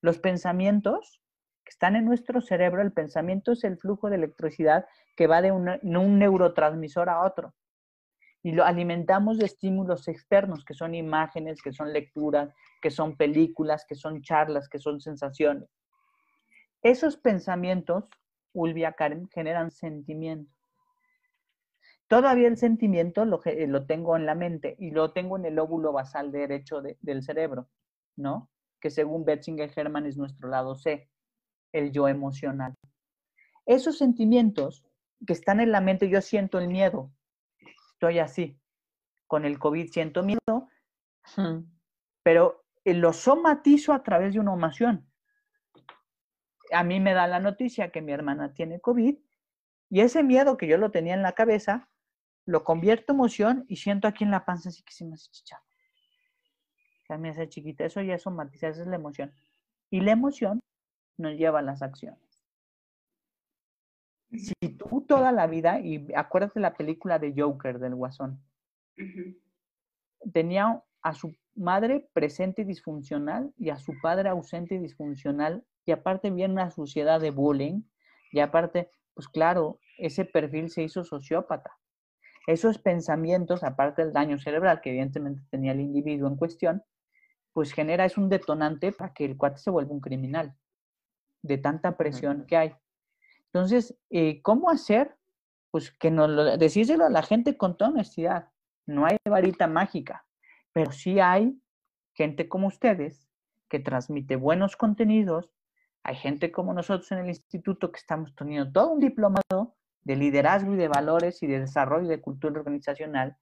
Los pensamientos que están en nuestro cerebro, el pensamiento es el flujo de electricidad que va de un neurotransmisor a otro y lo alimentamos de estímulos externos, que son imágenes, que son lecturas, que son películas, que son charlas, que son sensaciones. Esos pensamientos, Ulvia Karen, generan sentimiento. Todavía el sentimiento lo, lo, tengo en la mente y lo tengo en el óvulo basal derecho del cerebro, ¿no? Que según Betzinger Herman es nuestro lado C, el yo emocional. Esos sentimientos que están en la mente, yo siento el miedo, estoy así. con el COVID siento miedo, pero eh, lo somatizo a través de una emoción. A mí me da la noticia que mi hermana tiene COVID y ese miedo que yo lo tenía en la cabeza, lo convierto en emoción y siento aquí en la panza así que se me hace chichado. Se me hace chiquita. Eso ya es somatizar, esa es la emoción. Y la emoción nos lleva a las acciones. Si tú toda la vida, y acuérdate la película de Joker del Guasón, tenía a su madre presente y disfuncional y a su padre ausente y disfuncional, y aparte viene una sociedad de bullying, y aparte, pues claro, ese perfil se hizo sociópata. Esos pensamientos, aparte del daño cerebral que evidentemente tenía el individuo en cuestión, pues genera, es un detonante para que el cuate se vuelva un criminal, de tanta presión que hay. Entonces, eh, ¿cómo hacer? Pues que nos lo, decírselo a la gente con toda honestidad. No hay varita mágica, pero sí hay gente como ustedes que transmite buenos contenidos. Hay gente como nosotros en el instituto que estamos teniendo todo un diplomado de liderazgo y de valores y de desarrollo de cultura organizacional.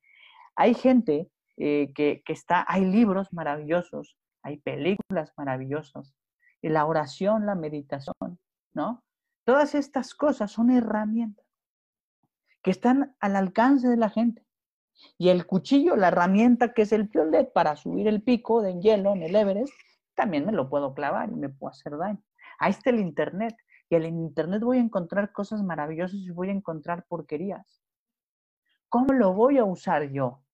Hay gente eh, que, que, está, hay libros maravillosos, hay películas maravillosas, la oración, la meditación, ¿no? Todas estas cosas son herramientas que están al alcance de la gente. Y el cuchillo, la herramienta que es el piolet para subir el pico de hielo en el Everest, también me lo puedo clavar y me puedo hacer daño. Ahí está el Internet. Y en Internet voy a encontrar cosas maravillosas y voy a encontrar porquerías. ¿Cómo lo voy a usar yo?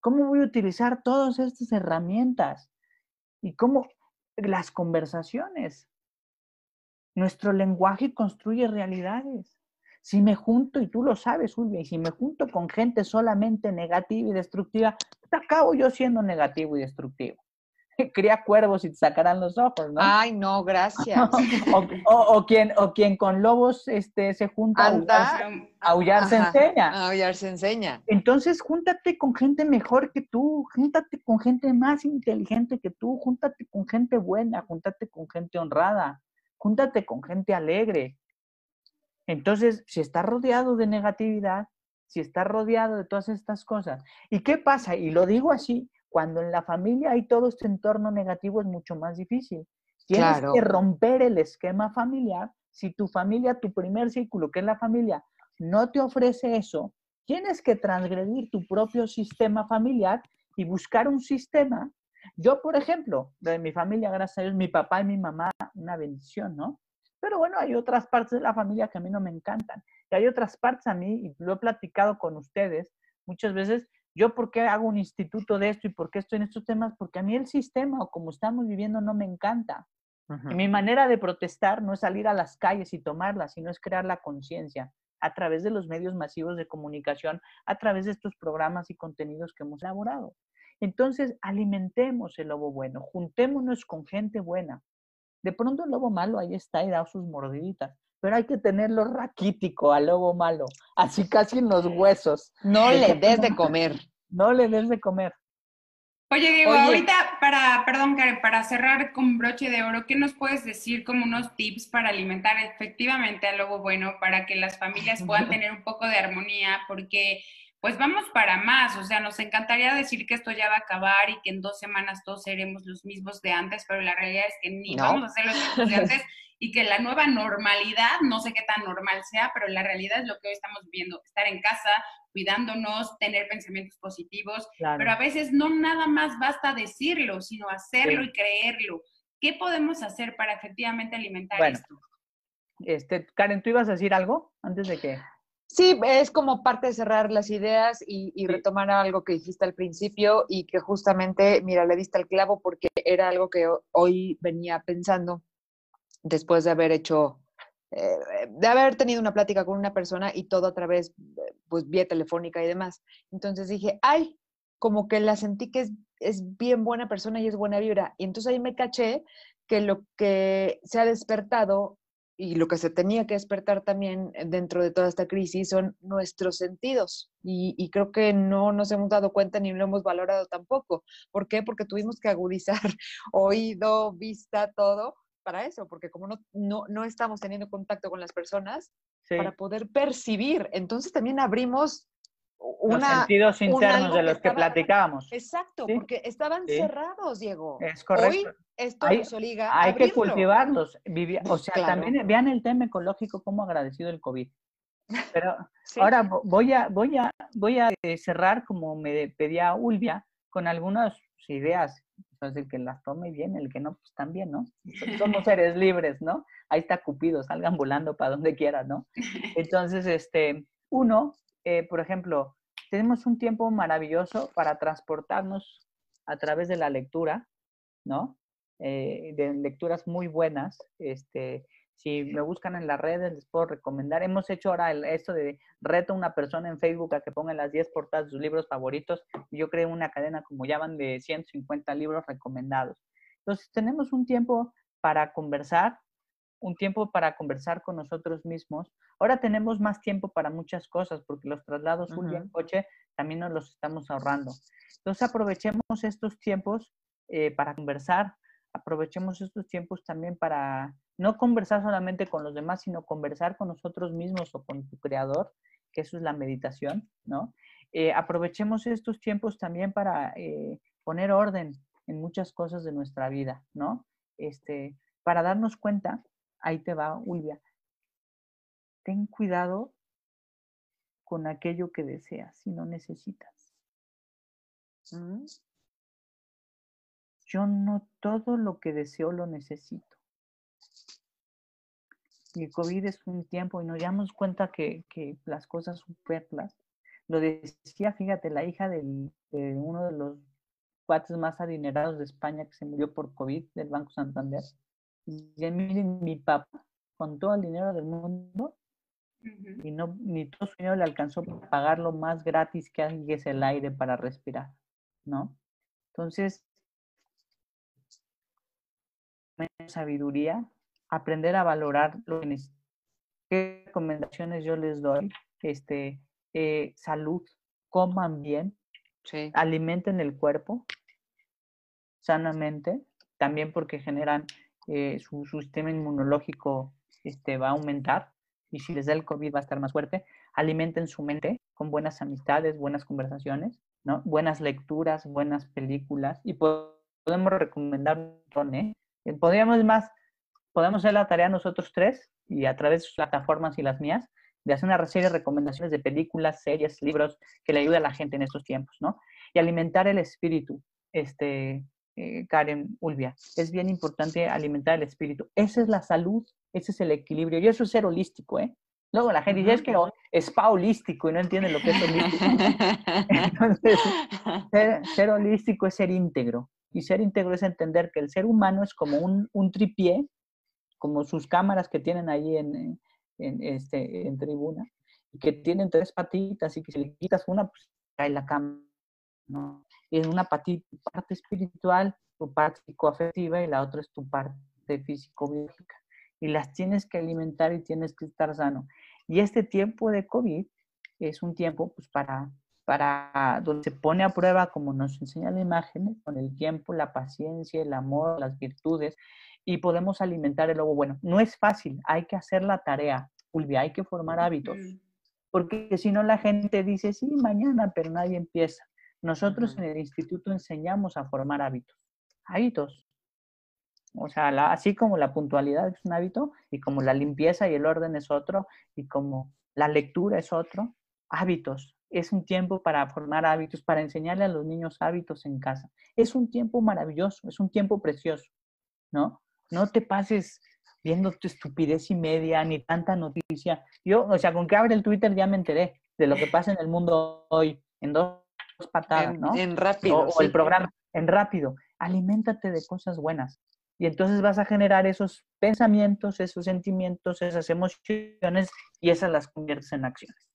¿Cómo voy a utilizar todas estas herramientas? Y cómo las conversaciones. Nuestro lenguaje construye realidades. Si me junto, y tú lo sabes, Ulvia, y si me junto con gente solamente negativa y destructiva, acabo yo siendo negativo y destructivo. Cría cuervos y te sacarán los ojos, ¿no? Ay, no, gracias. o, quien, o quien con lobos este, se junta, a aullar, se enseña. Aullar se enseña. Entonces, júntate con gente mejor que tú, júntate con gente más inteligente que tú, júntate con gente buena, júntate con gente honrada júntate con gente alegre. Entonces, si estás rodeado de negatividad, si estás rodeado de todas estas cosas, ¿y qué pasa? Y lo digo así, cuando en la familia hay todo este entorno negativo es mucho más difícil. Tienes que romper el esquema familiar. Si tu familia, tu primer círculo, que es la familia, no te ofrece eso, tienes que transgredir tu propio sistema familiar y buscar un sistema yo, por ejemplo, de mi familia, gracias a Dios, mi papá y mi mamá, una bendición, ¿no? Pero bueno, hay otras partes de la familia que a mí no me encantan. Y hay otras partes a mí, y lo he platicado con ustedes muchas veces, yo por qué hago un instituto de esto y por qué estoy en estos temas, porque a mí el sistema o como estamos viviendo no me encanta. Y mi manera de protestar no es salir a las calles y tomarlas, sino es crear la conciencia a través de los medios masivos de comunicación, a través de estos programas y contenidos que hemos elaborado. Entonces, alimentemos el lobo bueno, juntémonos con gente buena. De pronto el lobo malo ahí está y da sus mordiditas, pero hay que tenerlo raquítico al lobo malo, así casi en los huesos. No le des de comer. No le des de comer. Oye, Diego, ahorita para, perdón, Karen, para cerrar con broche de oro, ¿qué nos puedes decir como unos tips para alimentar efectivamente al lobo bueno para que las familias puedan tener un poco de armonía? Porque pues vamos para más. O sea, nos encantaría decir que esto ya va a acabar y que en dos semanas todos seremos los mismos de antes, pero la realidad es que ni vamos a ser los mismos de antes y que la nueva normalidad, no sé qué tan normal sea, pero la realidad es lo que hoy estamos viviendo, estar en casa, cuidándonos, tener pensamientos positivos, pero a veces no nada más basta decirlo, sino hacerlo y creerlo. ¿Qué podemos hacer para efectivamente alimentar esto? Este, Karen, ¿tú ibas a decir algo antes de que... Sí, es como parte de cerrar las ideas y, retomar algo que dijiste al principio y que justamente, mira, le diste al clavo porque era algo que hoy venía pensando después de haber hecho, eh, de haber tenido una plática con una persona y todo a través, pues, vía telefónica y demás. Entonces dije, ay, como que la sentí que es, es bien buena persona y es buena vibra. Y entonces ahí me caché que lo que se ha despertado y lo que se tenía que despertar también dentro de toda esta crisis son nuestros sentidos. Y, creo que no nos hemos dado cuenta ni lo hemos valorado tampoco. ¿Por qué? Porque tuvimos que agudizar oído, vista, todo para eso, porque como no, no, no estamos teniendo contacto con las personas, para poder percibir. Entonces también abrimos los sentidos internos de los que, platicábamos. Exacto, porque estaban cerrados, Diego. Es correcto. Hoy esto hay, nos obliga Hay que cultivarlos. o sea, también vean el tema ecológico, cómo agradecido el COVID. Pero ahora voy a, voy a, voy a eh, cerrar, como me pedía Ulvia, con algunas ideas. Entonces, el que las tome bien, el que no, pues también, ¿no? Somos seres libres, ¿no? Ahí está Cupido, salgan volando para donde quieran, ¿no? Entonces, este, uno, eh, por ejemplo, tenemos un tiempo maravilloso para transportarnos a través de la lectura, ¿no? Eh, de lecturas muy buenas. Este, si me buscan en las redes, les puedo recomendar. Hemos hecho ahora el, esto de reto a una persona en Facebook a que ponga las 10 portadas de sus libros favoritos. Yo creo una cadena como ya van de 150 libros recomendados. Entonces, tenemos un tiempo para conversar, un tiempo para conversar con nosotros mismos. Ahora tenemos más tiempo para muchas cosas porque los traslados uh en coche también nos los estamos ahorrando. Entonces aprovechemos estos tiempos eh, para conversar, aprovechemos estos tiempos también para no conversar solamente con los demás, sino conversar con nosotros mismos o con tu creador, que eso es la meditación, ¿no? Eh, aprovechemos estos tiempos también para eh, poner orden en muchas cosas de nuestra vida, ¿no? Este, para darnos cuenta ahí te va, Ulvia. Ten cuidado con aquello que deseas y no necesitas. Mm. Yo no todo lo que deseo lo necesito. Y el COVID es un tiempo y nos damos cuenta que, las cosas superfluas. Lo decía, fíjate, la hija de uno de los cuates más adinerados de España que se murió por COVID del Banco Santander y miren, mi papá, con todo el dinero del mundo, y no, ni todo su dinero le alcanzó para pagar lo más gratis que hay, es el aire para respirar, ¿no? Entonces, sabiduría, aprender a valorar lo que ¿Qué recomendaciones yo les doy? Este, eh, salud, coman bien, alimenten el cuerpo sanamente, también porque generan eh, su, sistema inmunológico este, va a aumentar y si les da el COVID va a estar más fuerte. Alimenten su mente con buenas amistades, buenas conversaciones, ¿no? buenas lecturas, buenas películas y podemos recomendar un montón, ¿eh? ¿eh? Podríamos más, podemos hacer la tarea nosotros tres y a través de sus plataformas y las mías de hacer una serie de recomendaciones de películas, series, libros que le ayude a la gente en estos tiempos, ¿no? Y alimentar el espíritu, este, eh, Karen Ulvia, es bien importante alimentar el espíritu. Esa es la salud, ese es el equilibrio. Y eso es ser holístico, ¿eh? Luego la gente dice, es que es pa holístico y no entiende lo que es holístico. Entonces, ser, holístico es ser íntegro. Y ser íntegro es entender que el ser humano es como un, un tripié, como sus cámaras que tienen ahí en, en, este, en tribuna, y que tienen tres patitas y que si le quitas una, pues cae la cama. ¿No? en una parte, parte espiritual, tu parte psicoafectiva y la otra es tu parte físico-biológica. Y las tienes que alimentar y tienes que estar sano. Y este tiempo de COVID es un tiempo pues, para, para donde se pone a prueba, como nos enseña la imagen, con el tiempo, la paciencia, el amor, las virtudes, y podemos alimentar el lobo bueno. No es fácil, hay que hacer la tarea, Ulvia, hay que formar hábitos, porque si no la gente dice, sí, mañana, pero nadie empieza. Nosotros en el instituto enseñamos a formar hábitos. Hábitos. O sea, así como la puntualidad es un hábito y como la limpieza y el orden es otro y como la lectura es otro, hábitos. Es un tiempo para formar hábitos, para enseñarle a los niños hábitos en casa. Es un tiempo maravilloso, es un tiempo precioso, ¿no? No te pases viendo tu estupidez y media ni tanta noticia. Yo, o sea, con que abre el Twitter ya me enteré de lo que pasa en el mundo hoy en dos patadas, ¿no? En rápido. O, el programa, en rápido. Aliméntate de cosas buenas. Y entonces vas a generar esos pensamientos, esos sentimientos, esas emociones y esas las conviertes en acciones.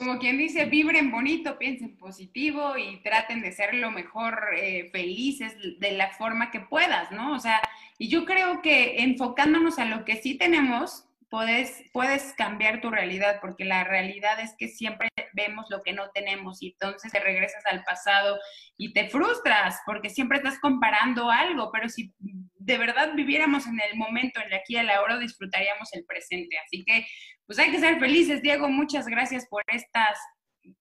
Como quien dice, vibren bonito, piensen positivo y traten de ser lo mejor eh, felices de la forma que puedas, ¿no? O sea, y yo creo que enfocándonos a lo que sí tenemos, puedes, puedes cambiar tu realidad, porque la realidad es que siempre vemos lo que no tenemos y entonces te regresas al pasado y te frustras porque siempre estás comparando algo, pero si de verdad viviéramos en el momento, en el aquí y el ahora, disfrutaríamos el presente. Así que, pues hay que ser felices, Diego. Muchas gracias por estas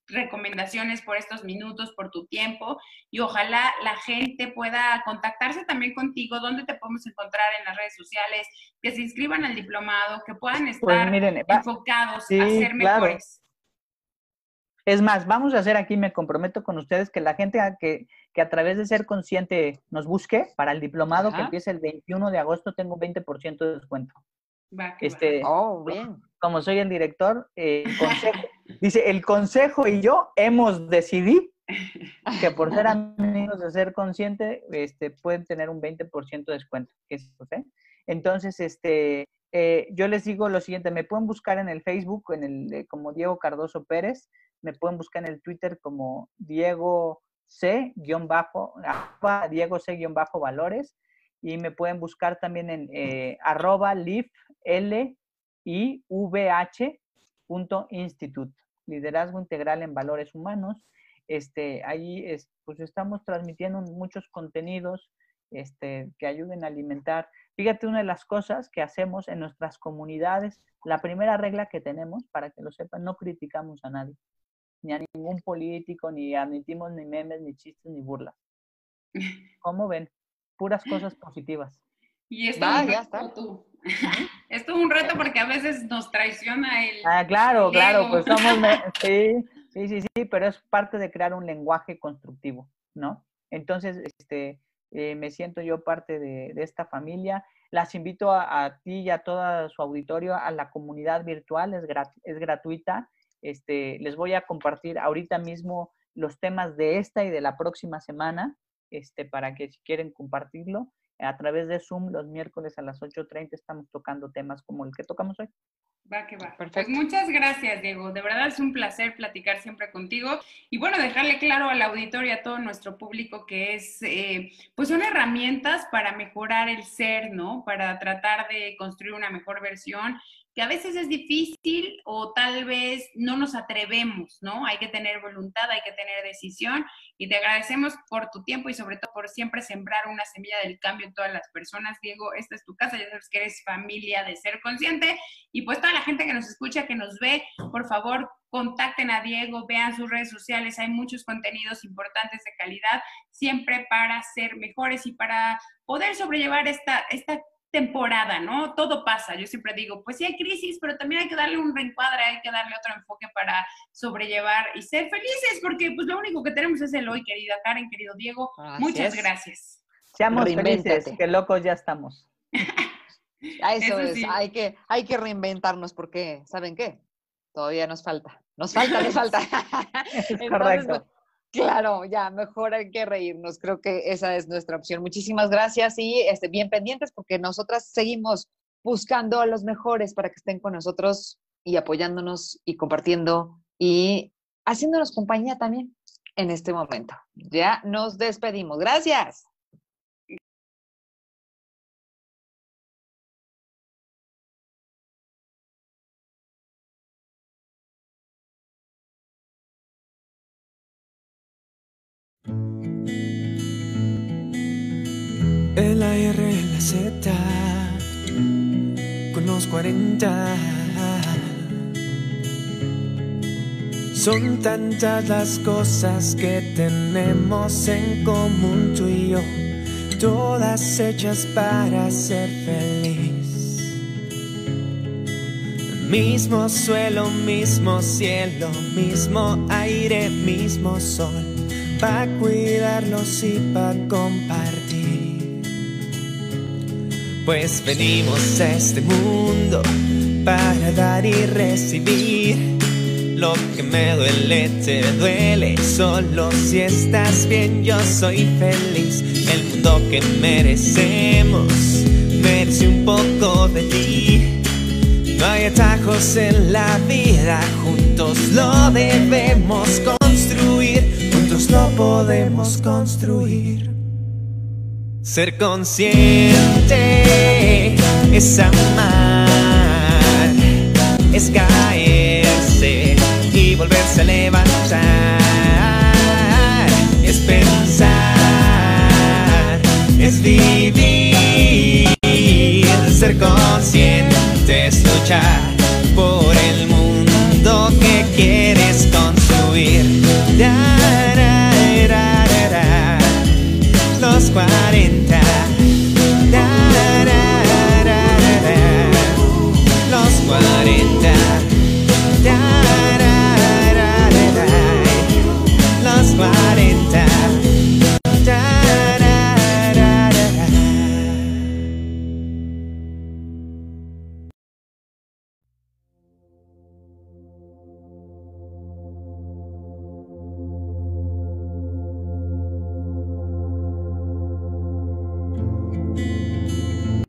recomendaciones, por estos minutos, por tu tiempo y ojalá la gente pueda contactarse también contigo, dónde te podemos encontrar en las redes sociales, que se inscriban al diplomado, que puedan pues estar enfocados a ser mejores. Es más, vamos a hacer aquí, me comprometo con ustedes, que la gente que, que a través de ser consciente nos busque para el diplomado que empieza el 21 de agosto, tengo un 20% de descuento. este, Oh, bien. Como soy el director, eh, dice, el consejo y yo hemos decidido que por ser amigos de ser consciente, este, pueden tener un 20% de descuento. Entonces, este, eh, yo les digo lo siguiente, me pueden buscar en el Facebook en el, eh, como Diego Cardoso Pérez, me pueden buscar en el Twitter como Diego C-bajo, Diego C-valores y me pueden buscar también en eh, arroba L I V H institute, liderazgo integral en valores humanos. Este, ahí es, pues estamos transmitiendo muchos contenidos este, que ayuden a alimentar. Fíjate, una de las cosas que hacemos en nuestras comunidades, la primera regla que tenemos, para que lo sepan, no criticamos a nadie ni a ningún político, ni admitimos ni memes, ni chistes, ni burlas. ¿Cómo ven? Puras cosas positivas. Y esto es ya está. Esto es un reto porque a veces nos traiciona el. Ah, claro, claro, pues somos. Sí, sí, sí, sí, pero es parte de crear un lenguaje constructivo, ¿no? Entonces, este, eh, me siento yo parte de, esta familia. Las invito a, a, ti y a todo su auditorio a la comunidad virtual, es, es gratuita. Este, les voy a compartir ahorita mismo los temas de esta y de la próxima semana, este, para que si quieren compartirlo, a través de Zoom los miércoles a las 8.30 estamos tocando temas como el que tocamos hoy. Va que va. Pues muchas gracias, Diego. De verdad es un placer platicar siempre contigo. Y bueno, dejarle claro al auditorio y a todo nuestro público que es, eh, pues son herramientas para mejorar el ser, ¿no? Para tratar de construir una mejor versión que a veces es difícil o tal vez no nos atrevemos, ¿no? Hay que tener voluntad, hay que tener decisión y te agradecemos por tu tiempo y sobre todo por siempre sembrar una semilla del cambio en todas las personas. Diego, esta es tu casa, ya sabes que eres familia de ser consciente y pues toda la gente que nos escucha, que nos ve, por favor, contacten a Diego, vean sus redes sociales, hay muchos contenidos importantes de calidad, siempre para ser mejores y para poder sobrellevar esta, esta temporada, ¿no? Todo pasa. Yo siempre digo, pues sí hay crisis, pero también hay que darle un reencuadre, hay que darle otro enfoque para sobrellevar y ser felices, porque pues lo único que tenemos es el hoy, querida Karen, querido Diego. muchas gracias. Seamos felices, que locos ya estamos. eso, es, hay que, hay que reinventarnos porque, ¿saben qué? Todavía nos falta. Nos falta, nos falta. correcto. Claro, ya, mejor hay que reírnos. Creo que esa es nuestra opción. Muchísimas gracias y este, bien pendientes porque nosotras seguimos buscando a los mejores para que estén con nosotros y apoyándonos y compartiendo y haciéndonos compañía también en este momento. Ya nos despedimos. Gracias. Los 40. Son tantas las cosas que tenemos en común tú y yo, todas hechas para ser feliz. Mismo suelo, mismo cielo, mismo aire, mismo sol, para cuidarlos y para compartir. Pues venimos a este mundo para dar y recibir. Lo que me duele te duele, solo si estás bien yo soy feliz. El mundo que merecemos merece un poco de ti. No hay atajos en la vida, juntos lo debemos construir, juntos lo podemos construir. Ser consciente es amar, es caerse y volverse a levantar,